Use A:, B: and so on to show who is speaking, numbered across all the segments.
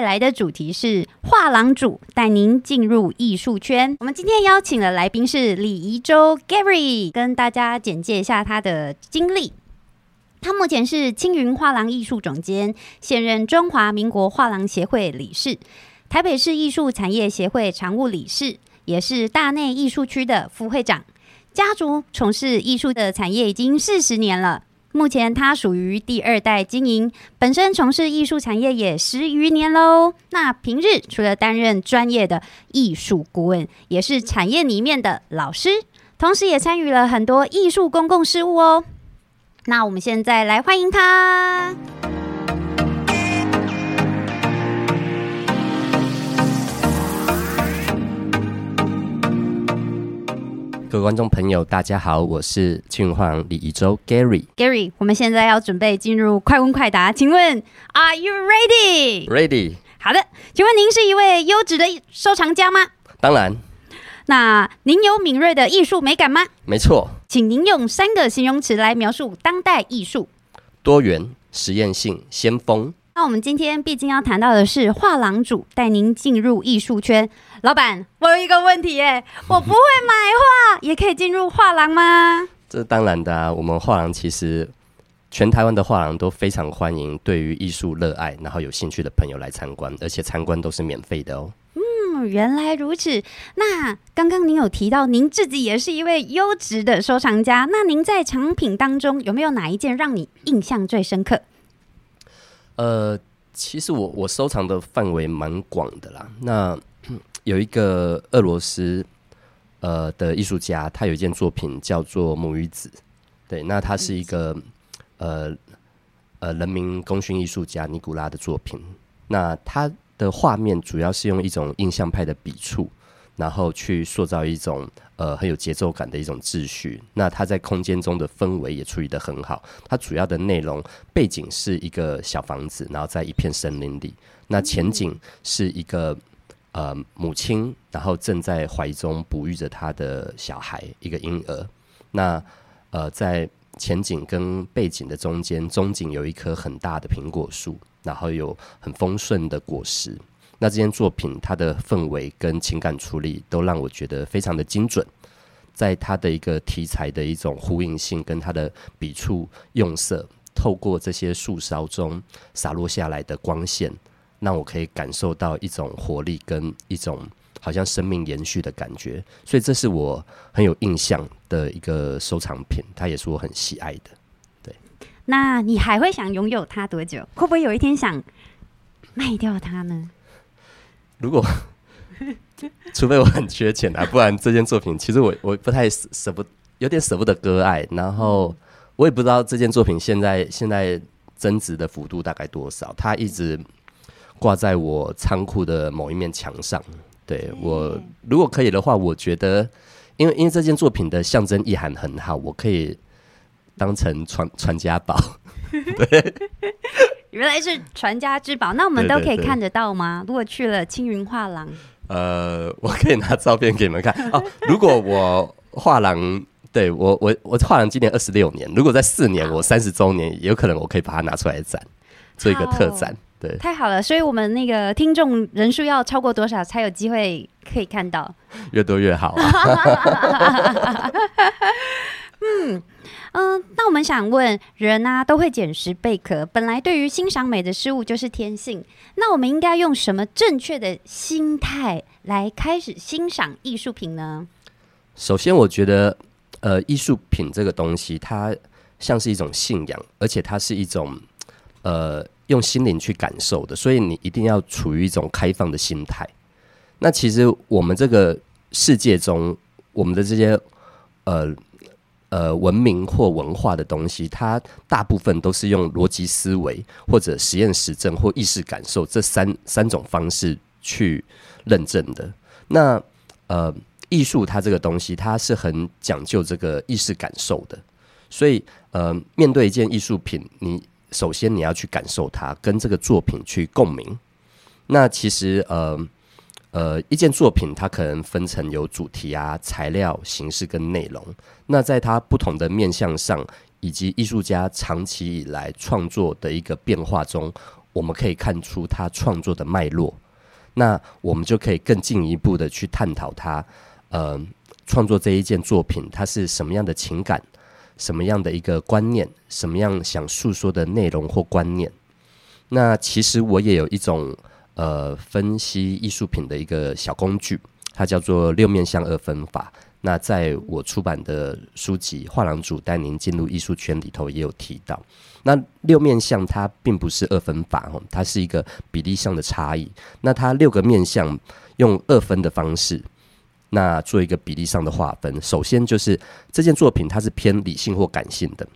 A: 带来的主题是画廊主带您进入艺术圈。我们今天邀请的来宾是李怡洲 Gary，跟大家简介一下他的经历。他目前是青云画廊艺术总监，现任中华民国画廊协会理事，台北市艺术产业协会常务理事，也是大内艺术区的副会长。家族从事艺术的产业已经四十年了。目前他属于第二代经营，本身从事艺术产业也十余年喽。那平日除了担任专业的艺术顾问，也是产业里面的老师，同时也参与了很多艺术公共事务哦。那我们现在来欢迎他。
B: 各位观众朋友，大家好，我是青云画廊李宜洲 Gary。
A: Gary，我们现在要准备进入快问快答，请问 Are you
B: ready？Ready？
A: 好的，请问您是一位优质的收藏家吗？
B: 当然，
A: 那您有敏锐的艺术美感吗？
B: 没错，
A: 请您用三个形容词来描述当代艺术。
B: 多元、实验性、先锋。
A: 那我们今天毕竟要谈到的是画廊主带您进入艺术圈。老板，我有一个问题耶，我不会买画，也可以进入画廊吗？
B: 这当然的啊，我们画廊其实全台湾的画廊都非常欢迎对于艺术热爱然后有兴趣的朋友来参观，而且参观都是免费的哦。
A: 嗯，原来如此。那刚刚您有提到您自己也是一位优质的收藏家，那您在藏品当中有没有哪一件让你印象最深刻？
B: 呃，其实我我收藏的范围蛮广的啦。那 有一个俄罗斯呃的艺术家，他有一件作品叫做《母与子》，对，那他是一个呃呃人民功勋艺术家尼古拉的作品。那他的画面主要是用一种印象派的笔触，然后去塑造一种呃很有节奏感的一种秩序。那它在空间中的氛围也处理得很好。它主要的内容背景是一个小房子，然后在一片森林里。那前景是一个呃母亲，然后正在怀中哺育着她的小孩，一个婴儿。那呃在前景跟背景的中间，中景有一棵很大的苹果树，然后有很丰盛的果实。那这件作品它的氛围跟情感处理都让我觉得非常的精准，在它的一个题材的一种呼应性跟它的笔触用色，透过这些树梢中洒落下来的光线，让我可以感受到一种活力跟一种好像生命延续的感觉，所以这是我很有印象的一个收藏品，它也是我很喜爱的。
A: 对那你还会想拥有它多久？会不会有一天想卖掉它呢？
B: 如果 除非我很缺钱啊，不然这件作品其实我我不太舍舍不有点舍不得割爱，然后我也不知道这件作品现在现在增值的幅度大概多少，它一直挂在我仓库的某一面墙上。对我如果可以的话，我觉得因为因为这件作品的象征意涵很好，我可以当成传传家宝。
A: 原来是传家之宝，那我们都可以看得到吗？如果去了青云画廊，
B: 呃，我可以拿照片给你们看 哦。如果我画廊，对我我我画廊今年二十六年，如果在四年我三十周年，有可能我可以把它拿出来展，做一个特展。对，
A: 太好了！所以我们那个听众人数要超过多少才有机会可以看到？
B: 越多越好啊。
A: 嗯，嗯那我们想问，人啊都会捡拾贝壳，本来对于欣赏美的事物就是天性，那我们应该用什么正确的心态来开始欣赏艺术品呢？
B: 首先，我觉得呃，艺术品这个东西，它像是一种信仰，而且它是一种呃用心灵去感受的，所以你一定要处于一种开放的心态。那其实我们这个世界中，我们的这些呃呃文明或文化的东西，它大部分都是用逻辑思维或者实验实证或意识感受这三三种方式去认证的。那呃，艺术它这个东西，它是很讲究这个意识感受的，所以呃，面对一件艺术品，你首先你要去感受它，跟这个作品去共鸣。那其实呃呃，一件作品它可能分成有主题啊、材料、形式跟内容。那在它不同的面向上，以及艺术家长期以来创作的一个变化中，我们可以看出他创作的脉络，那我们就可以更进一步的去探讨他，呃，创作这一件作品，它是什么样的情感，什么样的一个观念，什么样想诉说的内容或观念。那其实我也有一种呃分析艺术品的一个小工具，它叫做六面相二分法。那在我出版的书籍《画廊主带您进入艺术圈》里头也有提到。那六面相它并不是二分法哦，它是一个比例上的差异。那它六个面相用二分的方式，那做一个比例上的划分。首先就是这件作品它是偏理性或感性的，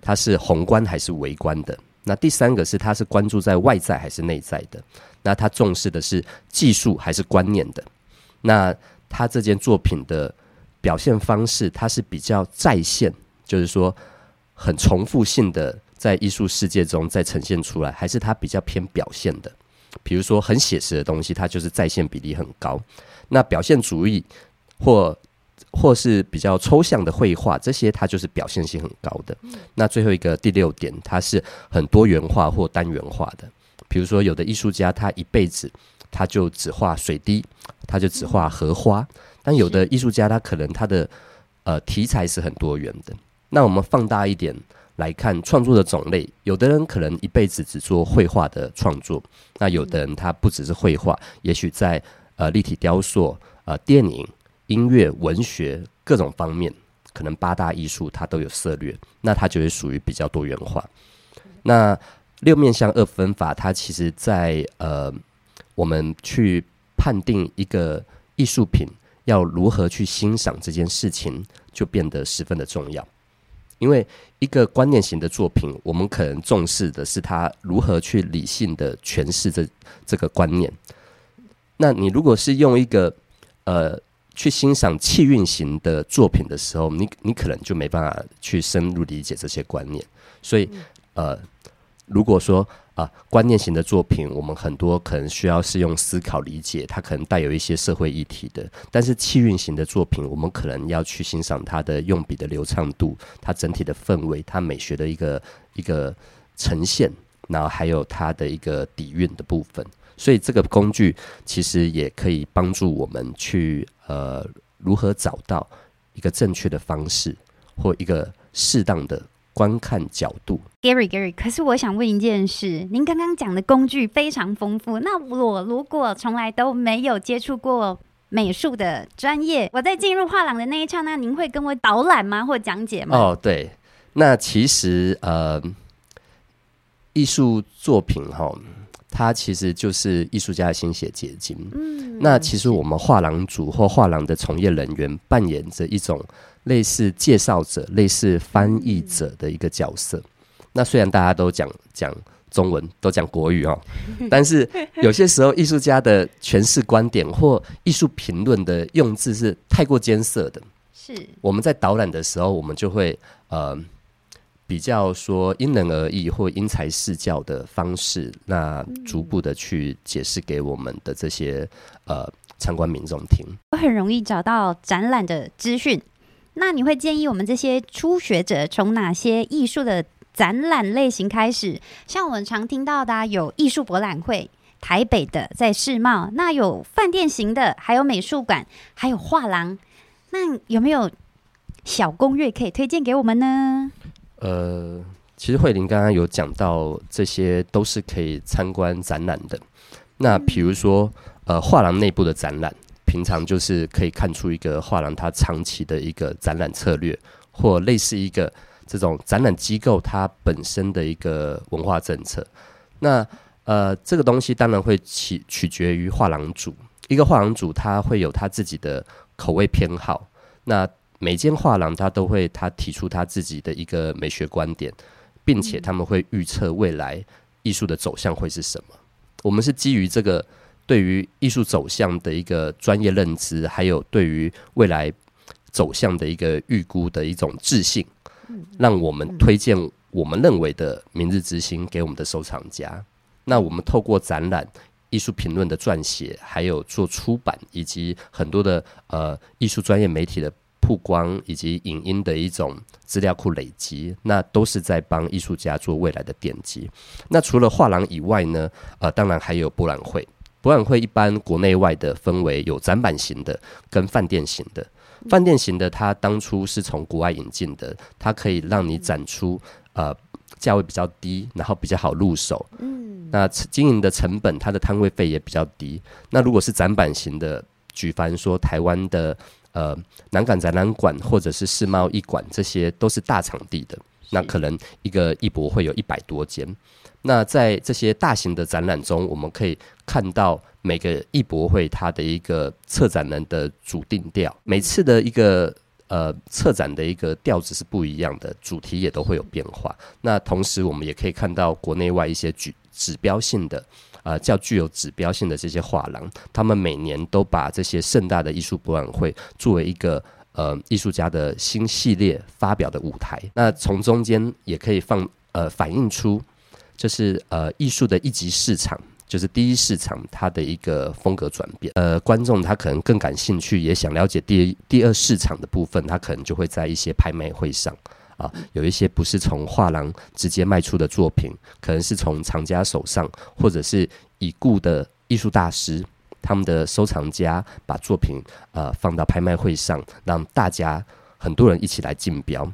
B: 它是宏观还是微观的。那第三个是他是关注在外在还是内在的。那他重视的是技术还是观念的。那他这件作品的。表现方式，它是比较再现，就是说很重复性的在艺术世界中再呈现出来，还是它比较偏表现的？比如说很写实的东西，它就是再现比例很高。那表现主义或或是比较抽象的绘画，这些它就是表现性很高的。那最后一个第六点，它是很多元化或单元化的。比如说有的艺术家，他一辈子他就只画水滴，他就只画荷花。但有的艺术家，他可能他的呃题材是很多元的。那我们放大一点来看创作的种类，有的人可能一辈子只做绘画的创作，那有的人他不只是绘画，也许在呃立体雕塑、呃电影、音乐、文学各种方面，可能八大艺术它都有涉略，那它就会属于比较多元化。那六面相二分法，它其实在呃我们去判定一个艺术品。要如何去欣赏这件事情，就变得十分的重要。因为一个观念型的作品，我们可能重视的是它如何去理性的诠释这这个观念。那你如果是用一个呃去欣赏气韵型的作品的时候，你你可能就没办法去深入理解这些观念。所以呃，如果说啊，观念型的作品，我们很多可能需要是用思考理解，它可能带有一些社会议题的。但是气韵型的作品，我们可能要去欣赏它的用笔的流畅度，它整体的氛围，它美学的一个一个呈现，然后还有它的一个底蕴的部分。所以这个工具其实也可以帮助我们去呃如何找到一个正确的方式或一个适当的。观看角度
A: ，Gary Gary，可是我想问一件事，您刚刚讲的工具非常丰富，那我如果从来都没有接触过美术的专业，我在进入画廊的那一刹那，您会跟我导览吗，或讲解吗？
B: 哦，对，那其实呃，艺术作品哈，它其实就是艺术家的心血结晶。嗯，那其实我们画廊主或画廊的从业人员扮演着一种。类似介绍者、类似翻译者的一个角色。那虽然大家都讲讲中文，都讲国语哦，但是有些时候艺术家的诠释观点或艺术评论的用字是太过艰涩的。
A: 是
B: 我们在导览的时候，我们就会呃比较说因人而异或因材施教的方式，那逐步的去解释给我们的这些呃参观民众听。
A: 我很容易找到展览的资讯。那你会建议我们这些初学者从哪些艺术的展览类型开始？像我们常听到的，有艺术博览会，台北的在世贸，那有饭店型的，还有美术馆，还有画廊。那有没有小攻略可以推荐给我们呢？
B: 呃，其实慧玲刚刚有讲到，这些都是可以参观展览的。那比如说，呃，画廊内部的展览。平常就是可以看出一个画廊它长期的一个展览策略，或类似一个这种展览机构它本身的一个文化政策。那呃，这个东西当然会取取决于画廊主，一个画廊主他会有他自己的口味偏好。那每间画廊他都会他提出他自己的一个美学观点，并且他们会预测未来艺术的走向会是什么。我们是基于这个。对于艺术走向的一个专业认知，还有对于未来走向的一个预估的一种自信，让我们推荐我们认为的明日之星给我们的收藏家。那我们透过展览、艺术评论的撰写，还有做出版，以及很多的呃艺术专业媒体的曝光以及影音的一种资料库累积，那都是在帮艺术家做未来的奠基。那除了画廊以外呢，呃，当然还有博览会。博览会一般国内外的分为有展板型的跟饭店型的。饭店型的，它当初是从国外引进的，它可以让你展出呃价位比较低，然后比较好入手。嗯，那经营的成本，它的摊位费也比较低。那如果是展板型的，举凡说台湾的呃南港展览馆或者是世贸艺馆，这些都是大场地的，那可能一个艺博会有一百多间。那在这些大型的展览中，我们可以看到每个艺博会它的一个策展人的主定调，每次的一个呃策展的一个调子是不一样的，主题也都会有变化。那同时，我们也可以看到国内外一些举指标性的呃较具有指标性的这些画廊，他们每年都把这些盛大的艺术博览会作为一个呃艺术家的新系列发表的舞台。那从中间也可以放呃反映出。就是呃，艺术的一级市场，就是第一市场，它的一个风格转变。呃，观众他可能更感兴趣，也想了解第第二市场的部分，他可能就会在一些拍卖会上啊，有一些不是从画廊直接卖出的作品，可能是从藏家手上，或者是已故的艺术大师他们的收藏家把作品呃放到拍卖会上，让大家很多人一起来竞标。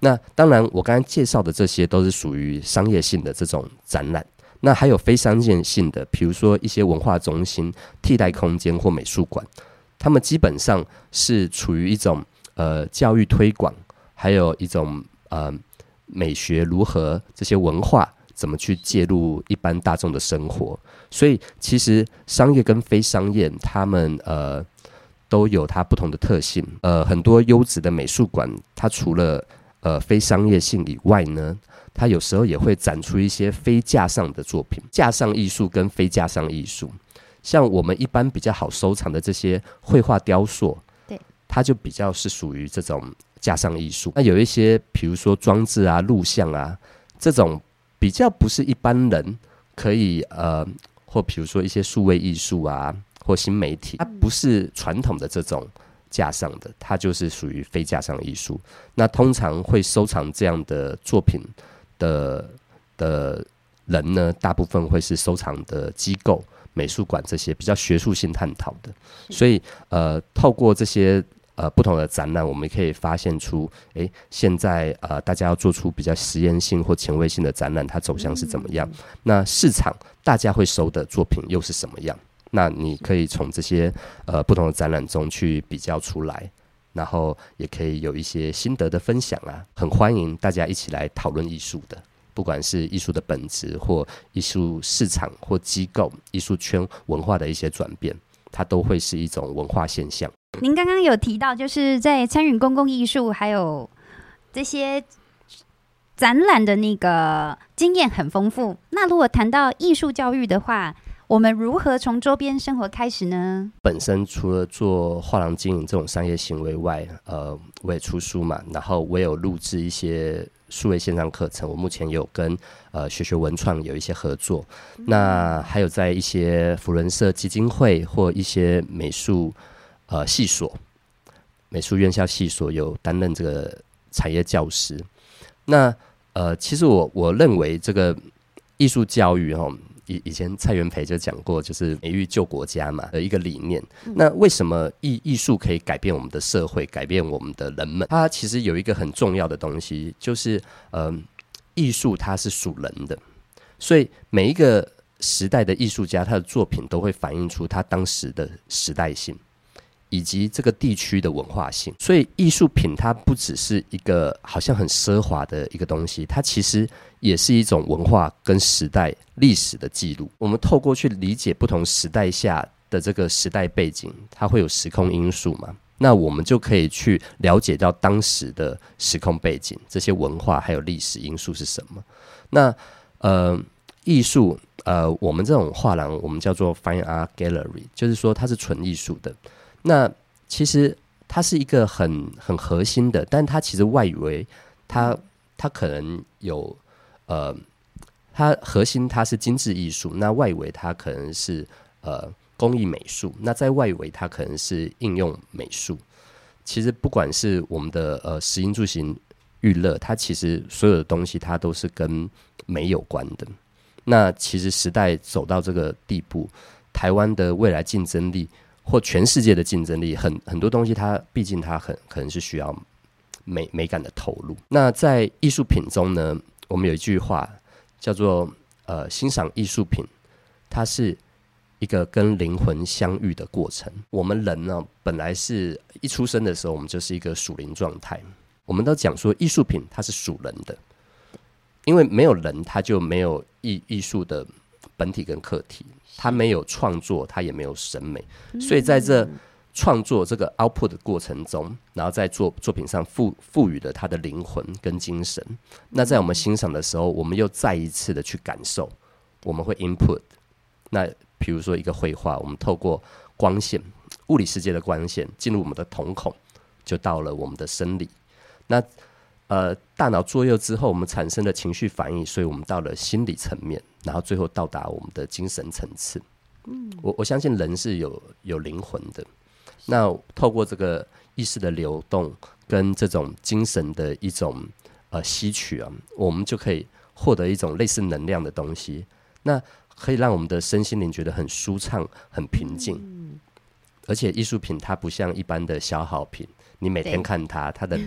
B: 那当然，我刚才介绍的这些都是属于商业性的这种展览。那还有非商业性的，比如说一些文化中心、替代空间或美术馆，他们基本上是处于一种呃教育推广，还有一种呃美学如何这些文化怎么去介入一般大众的生活。所以其实商业跟非商业，他们呃都有它不同的特性。呃，很多优质的美术馆，它除了呃，非商业性以外呢，它有时候也会展出一些非架上的作品。架上艺术跟非架上艺术，像我们一般比较好收藏的这些绘画雕塑，
A: 对，
B: 它就比较是属于这种架上艺术。那有一些，比如说装置啊、录像啊，这种比较不是一般人可以呃，或比如说一些数位艺术啊，或新媒体，它不是传统的这种。架上的，它就是属于非架上艺术。那通常会收藏这样的作品的的人呢，大部分会是收藏的机构、美术馆这些比较学术性探讨的。所以，呃，透过这些呃不同的展览，我们可以发现出，诶，现在呃大家要做出比较实验性或前卫性的展览，它走向是怎么样？那市场大家会收的作品又是什么样？那你可以从这些呃不同的展览中去比较出来，然后也可以有一些心得的分享啊，很欢迎大家一起来讨论艺术的，不管是艺术的本质或艺术市场或机构、艺术圈文化的一些转变，它都会是一种文化现象。
A: 您刚刚有提到，就是在参与公共艺术还有这些展览的那个经验很丰富。那如果谈到艺术教育的话，我们如何从周边生活开始呢？
B: 本身除了做画廊经营这种商业行为外，呃，我也出书嘛，然后我有录制一些数位线上课程。我目前有跟呃学学文创有一些合作，那还有在一些福伦社基金会或一些美术呃系所、美术院校系所有担任这个产业教师。那呃，其实我我认为这个艺术教育哈。以以前蔡元培就讲过，就是美育救国家嘛的一个理念。那为什么艺艺术可以改变我们的社会，改变我们的人们？它其实有一个很重要的东西，就是呃，艺术它是属人的，所以每一个时代的艺术家，他的作品都会反映出他当时的时代性。以及这个地区的文化性，所以艺术品它不只是一个好像很奢华的一个东西，它其实也是一种文化跟时代历史的记录。我们透过去理解不同时代下的这个时代背景，它会有时空因素嘛？那我们就可以去了解到当时的时空背景，这些文化还有历史因素是什么？那呃，艺术呃，我们这种画廊，我们叫做 Fine Art Gallery，就是说它是纯艺术的。那其实它是一个很很核心的，但它其实外围它它可能有呃，它核心它是精致艺术，那外围它可能是呃工艺美术，那在外围它可能是应用美术。其实不管是我们的呃食衣住行娱乐，它其实所有的东西它都是跟美有关的。那其实时代走到这个地步，台湾的未来竞争力或全世界的竞争力，很很多东西它毕竟它很可能是需要美美感的投入。那在艺术品中呢，我们有一句话叫做呃欣赏艺术品，它是。一个跟灵魂相遇的过程。我们人呢，本来是一出生的时候，我们就是一个属灵状态。我们都讲说，艺术品它是属人的，因为没有人，他就没有艺艺术的本体跟客体，他没有创作，他也没有审美。所以在这创作这个 output 的过程中，然后在作作品上赋赋予了他的灵魂跟精神。那在我们欣赏的时候，我们又再一次的去感受，我们会 input 那。比如说一个绘画，我们透过光线、物理世界的光线进入我们的瞳孔，就到了我们的生理。那呃，大脑作用之后，我们产生的情绪反应，所以我们到了心理层面，然后最后到达我们的精神层次。嗯，我我相信人是有有灵魂的。那透过这个意识的流动跟这种精神的一种呃吸取啊，我们就可以获得一种类似能量的东西。那可以让我们的身心灵觉得很舒畅、很平静，而且艺术品它不像一般的消耗品，你每天看它，它的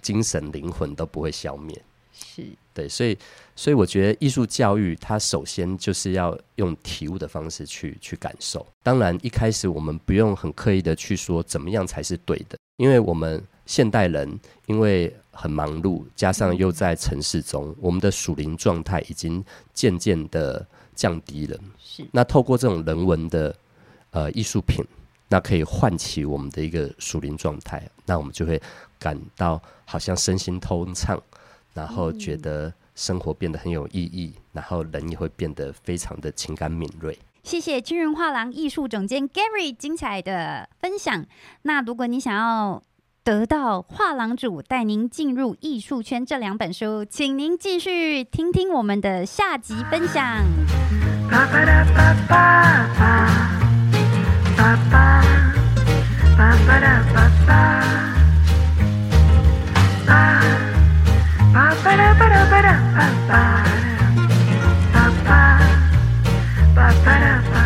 B: 精神灵魂都不会消灭。
A: 是
B: 对，所以，所以我觉得艺术教育它首先就是要用体悟的方式去去感受。当然，一开始我们不用很刻意的去说怎么样才是对的，因为我们现代人因为很忙碌，加上又在城市中，我们的属灵状态已经渐渐的。降低了，
A: 是
B: 那透过这种人文的呃艺术品，那可以唤起我们的一个属灵状态，那我们就会感到好像身心通畅，然后觉得生活变得很有意义，然后人也会变得非常的情感敏锐。
A: 谢谢金人画廊艺术总监 Gary 精彩的分享。那如果你想要得到画廊主带您进入艺术圈这两本书，请您继续听听我们的下集分享。Ba-ba-da-ba-da-ba-da-ba-ba-da. Ba-ba. Ba-ba-da-ba.